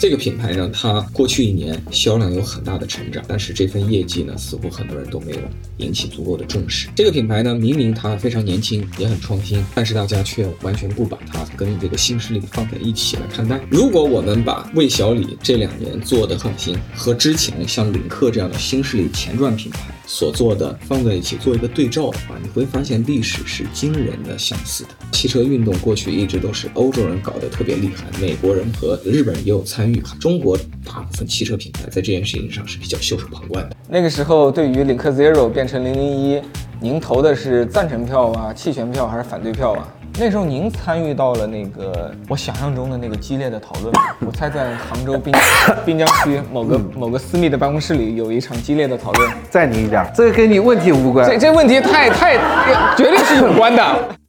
这个品牌呢，它过去一年销量有很大的成长，但是这份业绩呢，似乎很多人都没有引起足够的重视。这个品牌呢，明明它非常年轻，也很创新，但是大家却完全不把它跟这个新势力放在一起来看待。如果我们把魏小李这两年做的创新和之前像领克这样的新势力前传品牌所做的放在一起做一个对照的话，你会发现历史是惊人的相似的。汽车运动过去一直都是欧洲人搞得特别厉害，美国人和日本人也有参与。中国大部分汽车品牌在这件事情上是比较袖手旁观的。那个时候，对于领克 Zero 变成零零一，您投的是赞成票啊、弃权票还是反对票啊？那时候您参与到了那个我想象中的那个激烈的讨论吗，我猜在杭州滨滨江区某个某个私密的办公室里有一场激烈的讨论。再你一点，这个跟你问题无关。这这问题太太绝对是有关的。